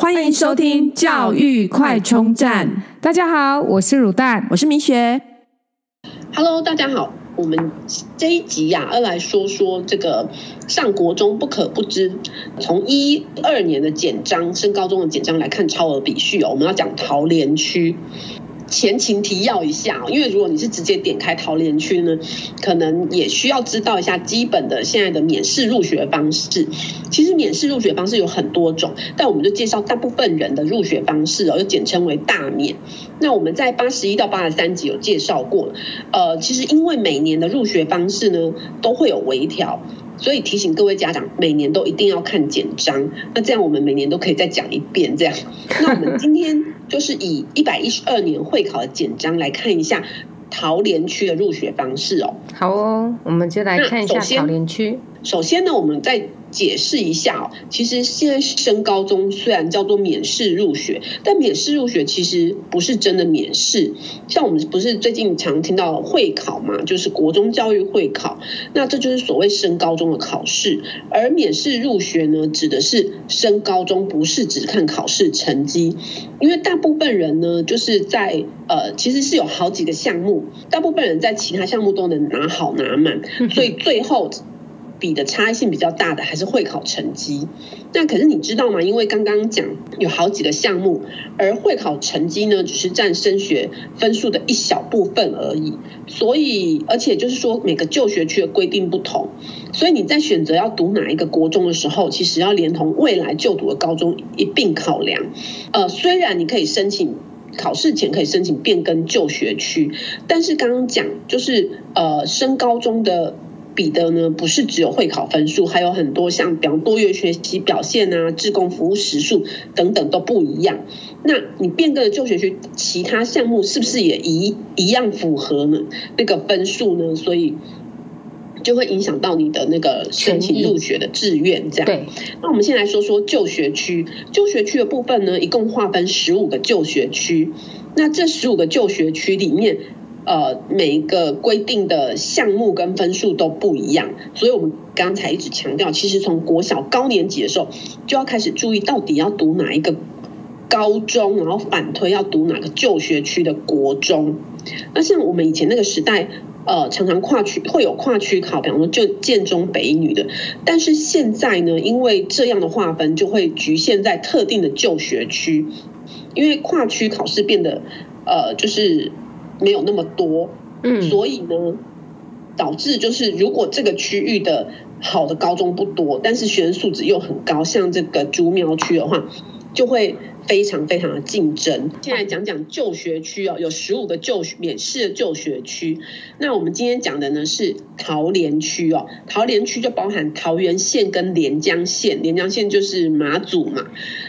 欢迎收听教育快充站。大家好，我是乳蛋，我是明雪。Hello，大家好。我们这一集呀、啊，要来说说这个上国中不可不知。从一二年的简章，升高中的简章来看超额比序哦，我们要讲桃园区。前情提要一下，因为如果你是直接点开桃联区呢，可能也需要知道一下基本的现在的免试入学方式。其实免试入学方式有很多种，但我们就介绍大部分人的入学方式哦，就简称为大免。那我们在八十一到八十三集有介绍过，呃，其实因为每年的入学方式呢都会有微调。所以提醒各位家长，每年都一定要看简章。那这样我们每年都可以再讲一遍。这样，那我们今天就是以一百一十二年会考的简章来看一下桃园区的入学方式哦。好哦，我们就来看一下桃园区。首先呢，我们在解释一下哦，其实现在升高中虽然叫做免试入学，但免试入学其实不是真的免试。像我们不是最近常听到会考嘛，就是国中教育会考，那这就是所谓升高中的考试。而免试入学呢，指的是升高中不是只看考试成绩，因为大部分人呢，就是在呃，其实是有好几个项目，大部分人在其他项目都能拿好拿满，所以最后。比的差异性比较大的还是会考成绩，那可是你知道吗？因为刚刚讲有好几个项目，而会考成绩呢，只是占升学分数的一小部分而已。所以，而且就是说每个就学区的规定不同，所以你在选择要读哪一个国中的时候，其实要连同未来就读的高中一并考量。呃，虽然你可以申请考试前可以申请变更就学区，但是刚刚讲就是呃升高中的。比的呢，不是只有会考分数，还有很多像比方多元学习表现啊、志工服务时数等等都不一样。那你变更的就学区其他项目是不是也一一样符合呢？那个分数呢？所以就会影响到你的那个申请入学的志愿。这样。对。那我们先来说说旧学区，旧学区的部分呢，一共划分十五个旧学区。那这十五个旧学区里面。呃，每一个规定的项目跟分数都不一样，所以我们刚才一直强调，其实从国小高年级的时候就要开始注意，到底要读哪一个高中，然后反推要读哪个就学区的国中。那像我们以前那个时代，呃，常常跨区会有跨区考，比方说就建中北女的，但是现在呢，因为这样的划分就会局限在特定的就学区，因为跨区考试变得呃，就是。没有那么多，嗯，所以呢，导致就是如果这个区域的好的高中不多，但是学生素质又很高，像这个竹苗区的话，就会非常非常的竞争。现在讲讲就学区哦，有十五个就免试的就学区。那我们今天讲的呢是桃园区哦，桃园区就包含桃园县跟连江县，连江县就是马祖嘛。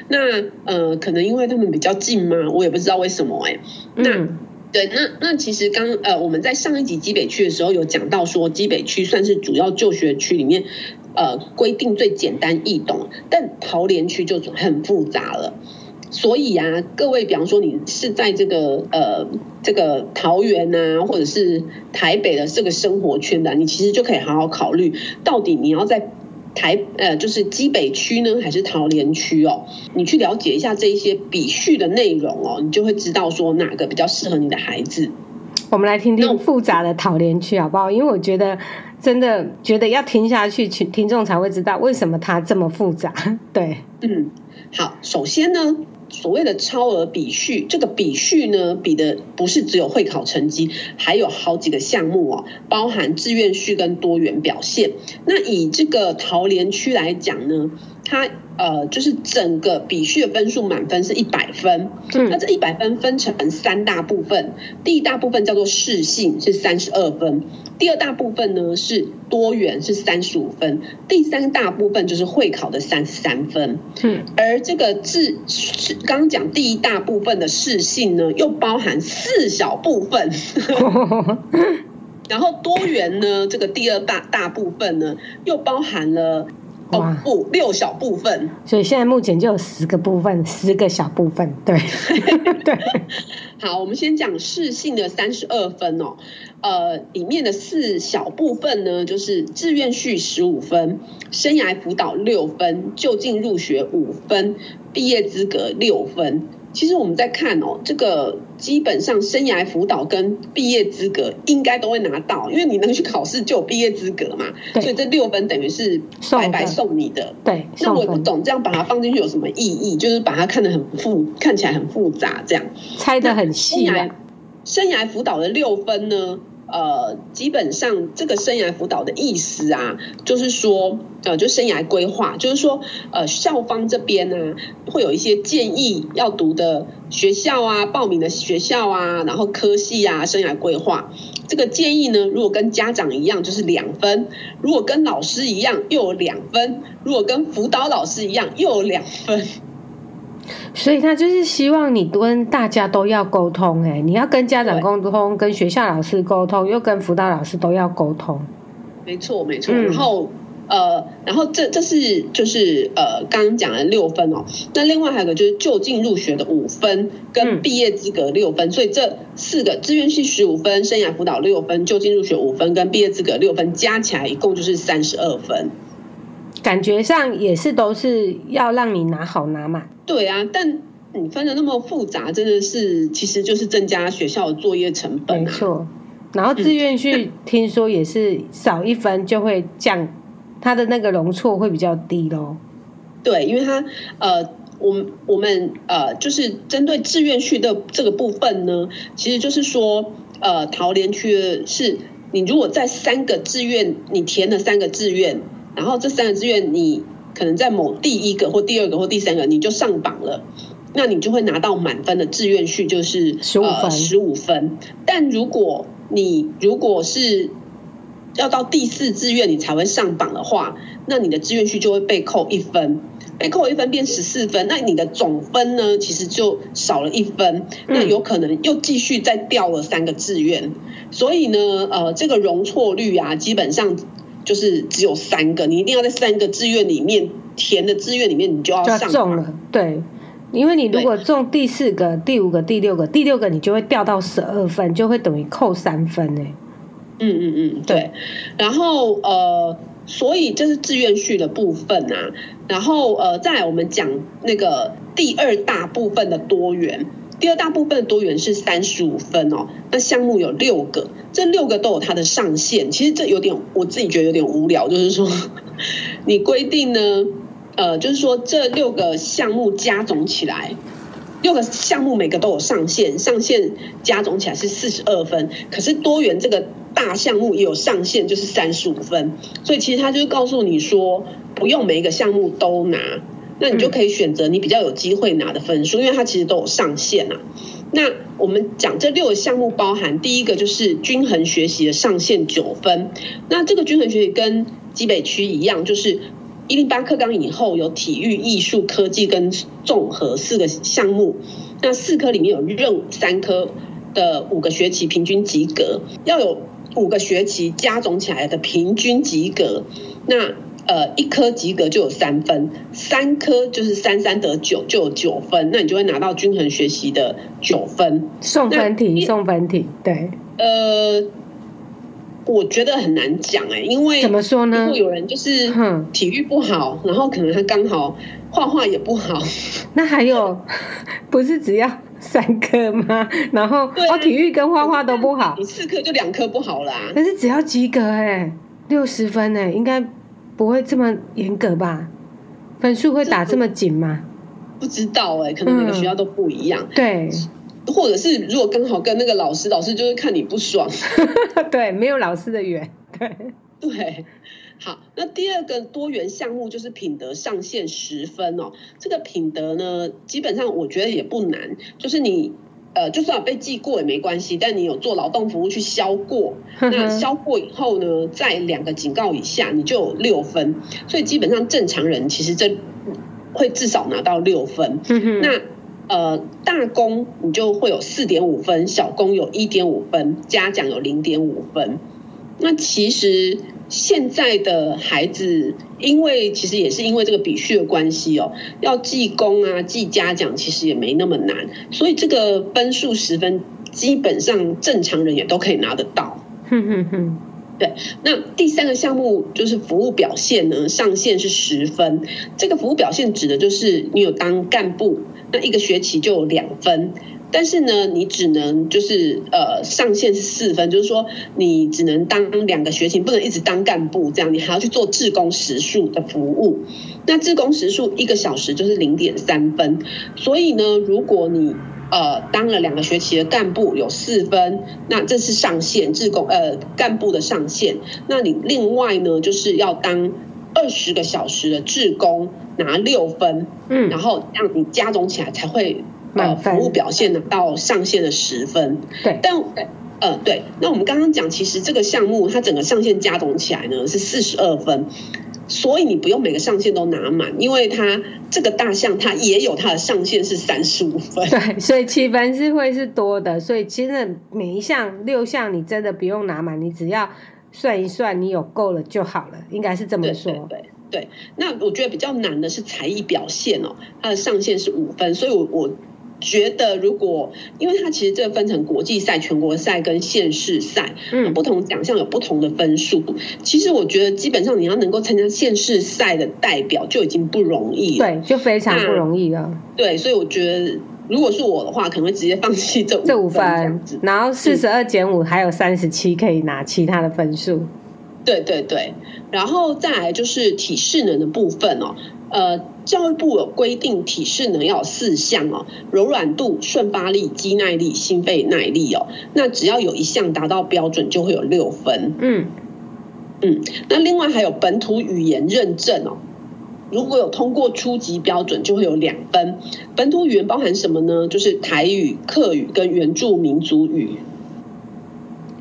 那呃，可能因为他们比较近嘛，我也不知道为什么哎，那。嗯对，那那其实刚呃，我们在上一集基北区的时候有讲到说，基北区算是主要就学区里面，呃，规定最简单易懂，但桃联区就很复杂了。所以啊，各位，比方说你是在这个呃这个桃园啊，或者是台北的这个生活圈的，你其实就可以好好考虑，到底你要在。台呃，就是基北区呢，还是桃园区哦？你去了解一下这一些比序的内容哦，你就会知道说哪个比较适合你的孩子。我们来听听复杂的桃园区好不好？因为我觉得真的觉得要听下去，听听众才会知道为什么它这么复杂。对，嗯，好，首先呢。所谓的超额比序，这个比序呢，比的不是只有会考成绩，还有好几个项目哦，包含志愿序跟多元表现。那以这个桃联区来讲呢，它。呃，就是整个比序的分数满分是一百分，那这一百分分成三大部分，第一大部分叫做适性是三十二分，第二大部分呢是多元是三十五分，第三大部分就是会考的三十三分。嗯，而这个志是刚刚讲第一大部分的适性呢，又包含四小部分，然后多元呢，这个第二大大部分呢，又包含了。哦不，六小部分，所以现在目前就有十个部分，十个小部分，对 对。好，我们先讲适性的三十二分哦。呃，里面的四小部分呢，就是志愿序十五分，生涯辅导六分，就近入学五分，毕业资格六分。其实我们在看哦，这个基本上生涯辅导跟毕业资格应该都会拿到，因为你能去考试就有毕业资格嘛。所以这六分等于是白白送你的。对。那我也不懂，这样把它放进去有什么意义？就是把它看得很复，看起来很复杂，这样猜得很细啊。生涯辅导的六分呢？呃，基本上这个生涯辅导的意思啊，就是说，呃，就生涯规划，就是说，呃，校方这边呢，会有一些建议要读的学校啊，报名的学校啊，然后科系啊，生涯规划。这个建议呢，如果跟家长一样，就是两分；如果跟老师一样，又有两分；如果跟辅导老师一样，又有两分。所以他就是希望你跟大家都要沟通，哎，你要跟家长沟通，跟学校老师沟通，又跟辅导老师都要沟通。没错，没错。然后，呃，然后这这是就是呃刚刚讲的六分哦。那另外还有个就是就近入学的五分，跟毕业资格六分。所以这四个志愿系十五分，生涯辅导六分，就近入学五分，跟毕业资格六分，加起来一共就是三十二分。感觉上也是都是要让你拿好拿满。对啊，但你分的那么复杂，真的是其实就是增加学校的作业成本啊。没错，然后志愿序 听说也是少一分就会降，它的那个容错会比较低咯。对，因为它呃，我们我们呃，就是针对志愿序的这个部分呢，其实就是说呃，桃园区是你如果在三个志愿你填了三个志愿，然后这三个志愿你。可能在某第一个或第二个或第三个你就上榜了，那你就会拿到满分的志愿序，就是十五分。十五分。但如果你如果是要到第四志愿你才会上榜的话，那你的志愿序就会被扣一分，被扣一分变十四分，那你的总分呢，其实就少了一分，那有可能又继续再掉了三个志愿。所以呢，呃，这个容错率啊，基本上。就是只有三个，你一定要在三个志愿里面填的志愿里面，你就要上榜。中了。对，因为你如果中第四个、第五个、第六个，第六个你就会掉到十二分，就会等于扣三分呢。嗯嗯嗯，对。然后呃，所以这是志愿序的部分啊。然后呃，再来我们讲那个第二大部分的多元。第二大部分多元是三十五分哦，那项目有六个，这六个都有它的上限。其实这有点，我自己觉得有点无聊，就是说，你规定呢，呃，就是说这六个项目加总起来，六个项目每个都有上限，上限加总起来是四十二分。可是多元这个大项目也有上限，就是三十五分。所以其实他就是告诉你说，不用每一个项目都拿。那你就可以选择你比较有机会拿的分数，因为它其实都有上限啊。那我们讲这六个项目包含第一个就是均衡学习的上限九分。那这个均衡学习跟基北区一样，就是一零八课纲以后有体育、艺术、科技跟综合四个项目。那四科里面有任务三科的五个学期平均及格，要有五个学期加总起来的平均及格。那呃，一科及格就有三分，三科就是三三得九就有九分，那你就会拿到均衡学习的九分。送分题，送分题，对。呃，我觉得很难讲哎、欸，因为怎么说呢？如果有人就是体育不好，然后可能他刚好画画也不好，那还有不是只要三科吗？然后哦，啊、体育跟画画都不好，你四科就两科不好啦。但是只要及格哎、欸，六十分哎、欸，应该。不会这么严格吧？分数会打这么紧吗？不知道哎、欸，可能每个学校都不一样。嗯、对，或者是如果刚好跟那个老师，老师就是看你不爽。对，没有老师的缘。对对，好，那第二个多元项目就是品德上限十分哦。这个品德呢，基本上我觉得也不难，就是你。呃，就算被记过也没关系，但你有做劳动服务去消过，那消过以后呢，在两个警告以下，你就有六分。所以基本上正常人其实这会至少拿到六分。那呃，大工你就会有四点五分，小工有一点五分，嘉奖有零点五分。那其实。现在的孩子，因为其实也是因为这个比序的关系哦，要记功啊、记嘉奖，其实也没那么难，所以这个分数十分，基本上正常人也都可以拿得到。哼哼哼。对，那第三个项目就是服务表现呢，上限是十分。这个服务表现指的就是你有当干部，那一个学期就有两分。但是呢，你只能就是呃上限是四分，就是说你只能当两个学期，不能一直当干部这样，你还要去做志工时数的服务。那志工时数一个小时就是零点三分。所以呢，如果你呃，当了两个学期的干部有四分，那这是上限，志工呃干部的上限。那你另外呢，就是要当二十个小时的志工拿六分，嗯，然后让你加总起来才会呃服务表现的到上限的十分。对，但呃对，那我们刚刚讲，其实这个项目它整个上限加总起来呢是四十二分。所以你不用每个上限都拿满，因为它这个大项它也有它的上限是三十五分。对，所以七分是会是多的。所以其实每一项六项你真的不用拿满，你只要算一算，你有够了就好了，应该是这么说。对对，对，对。那我觉得比较难的是才艺表现哦，它的上限是五分，所以我我。觉得如果，因为它其实这个分成国际赛、全国赛跟县市赛，嗯，不同奖项有不同的分数。其实我觉得基本上你要能够参加县市赛的代表就已经不容易了，对，就非常不容易了。对，所以我觉得如果是我的话，可能会直接放弃这五这五分，然后四十二减五还有三十七可以拿其他的分数。对对对，然后再来就是体适能的部分哦。呃，教育部有规定体适能要有四项哦，柔软度、顺发力、肌耐力、心肺耐力哦。那只要有一项达到标准，就会有六分。嗯嗯，那另外还有本土语言认证哦，如果有通过初级标准，就会有两分。本土语言包含什么呢？就是台语、客语跟原住民族语。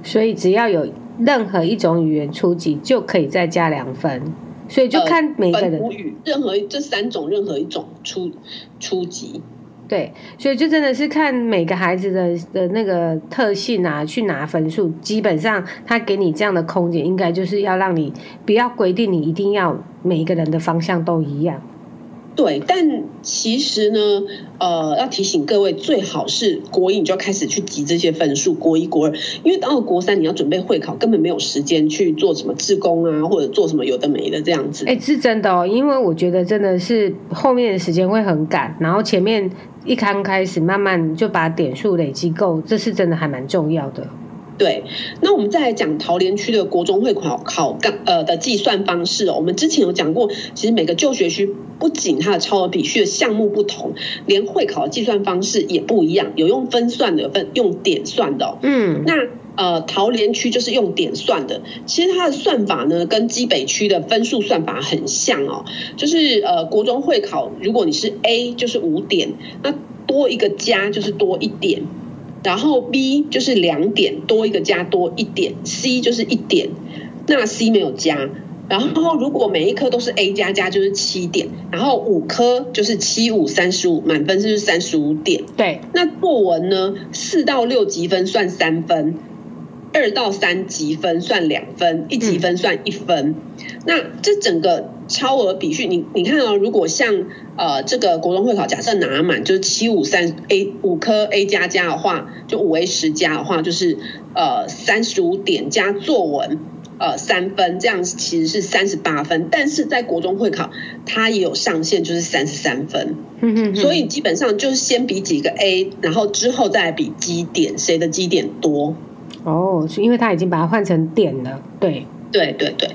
所以只要有任何一种语言初级，就可以再加两分。所以就看每个人，呃、语任何这三种任何一种初初级，对，所以就真的是看每个孩子的的那个特性啊，去拿分数。基本上他给你这样的空间，应该就是要让你不要规定你一定要每一个人的方向都一样。对，但其实呢，呃，要提醒各位，最好是国一你就要开始去集这些分数，国一、国二，因为到了国三你要准备会考，根本没有时间去做什么志工啊，或者做什么有的没的这样子。哎，是真的哦，因为我觉得真的是后面的时间会很赶，然后前面一刚开始慢慢就把点数累积够，这是真的还蛮重要的。对，那我们再来讲桃园区的国中会考考纲呃的计算方式哦。我们之前有讲过，其实每个就学区不仅它的超额比序的项目不同，连会考的计算方式也不一样，有用分算的，有分用点算的哦。嗯，那呃桃园区就是用点算的，其实它的算法呢跟基北区的分数算法很像哦，就是呃国中会考，如果你是 A 就是五点，那多一个加就是多一点。然后 B 就是两点，多一个加多一点，C 就是一点，那 C 没有加。然后如果每一科都是 A 加加就是七点，然后五科就是七五三十五，满分是不是三十五点？对。那作文呢？四到六级分算三分，二到三级分算两分，一级分算一分。嗯。那这整个。超额比序，你你看哦，如果像呃这个国中会考，假设拿满就是七五三 A 五科 A 加加的话，就五 A 十加的话，就是呃三十五点加作文呃三分，这样其实是三十八分。但是在国中会考，它也有上限，就是三十三分。嗯嗯。所以基本上就是先比几个 A，然后之后再比基点，谁的基点多。哦，是因为他已经把它换成点了，对。对对对，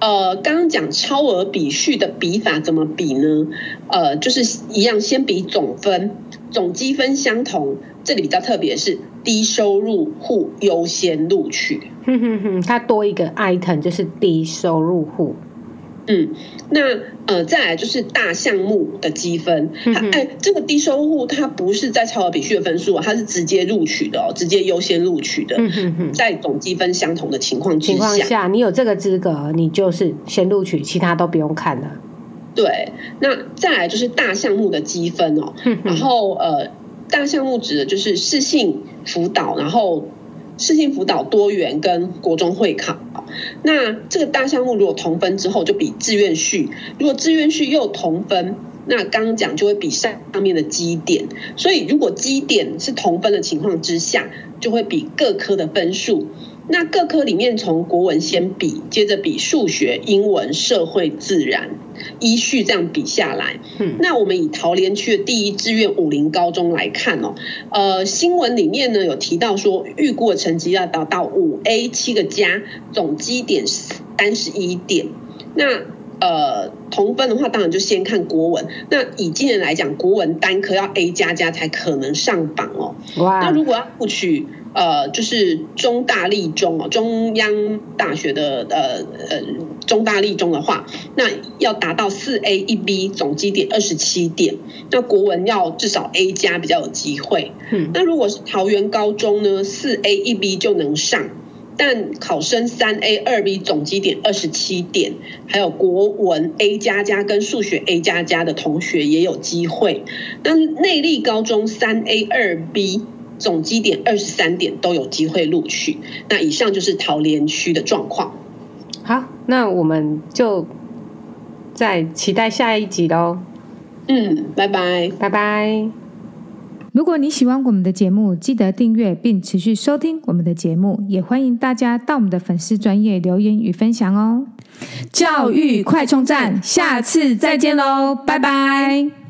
呃，刚刚讲超额比序的比法怎么比呢？呃，就是一样，先比总分，总积分相同。这里比较特别是低收入户优先录取。哼哼哼，它多一个 item 就是低收入户。嗯，那呃，再来就是大项目的积分。哎、嗯欸，这个低收入户它不是在超额比序的分数，它是直接录取的哦，直接优先录取的。嗯哼哼，在总积分相同的情况之下，情况下，你有这个资格，你就是先录取，其他都不用看了。对，那再来就是大项目的积分哦。嗯、然后呃，大项目指的就是适性辅导，然后。市性辅导多元跟国中会考，那这个大项目如果同分之后就比志愿序，如果志愿序又同分，那刚刚讲就会比上上面的基点，所以如果基点是同分的情况之下，就会比各科的分数。那各科里面从国文先比，接着比数学、英文、社会、自然，依序这样比下来。嗯，那我们以桃园区的第一志愿武林高中来看哦，呃，新闻里面呢有提到说，预估的成绩要达到五 A 七个加，总积点三十一点。那呃，同分的话，当然就先看国文。那以今年来讲，国文单科要 A 加加才可能上榜哦。哇！那如果要录取，呃，就是中大立中哦，中央大学的呃呃中大立中的话，那要达到四 A 一 B 总基点二十七点，那国文要至少 A 加比较有机会。嗯，那如果是桃园高中呢，四 A 一 B 就能上。但考生三 A 二 B 总基点二十七点，还有国文 A 加加跟数学 A 加加的同学也有机会。那内力高中三 A 二 B 总基点二十三点都有机会录取。那以上就是桃园区的状况。好，那我们就再期待下一集喽。嗯，拜拜，拜拜。如果你喜欢我们的节目，记得订阅并持续收听我们的节目，也欢迎大家到我们的粉丝专业留言与分享哦。教育快充站，下次再见喽，拜拜。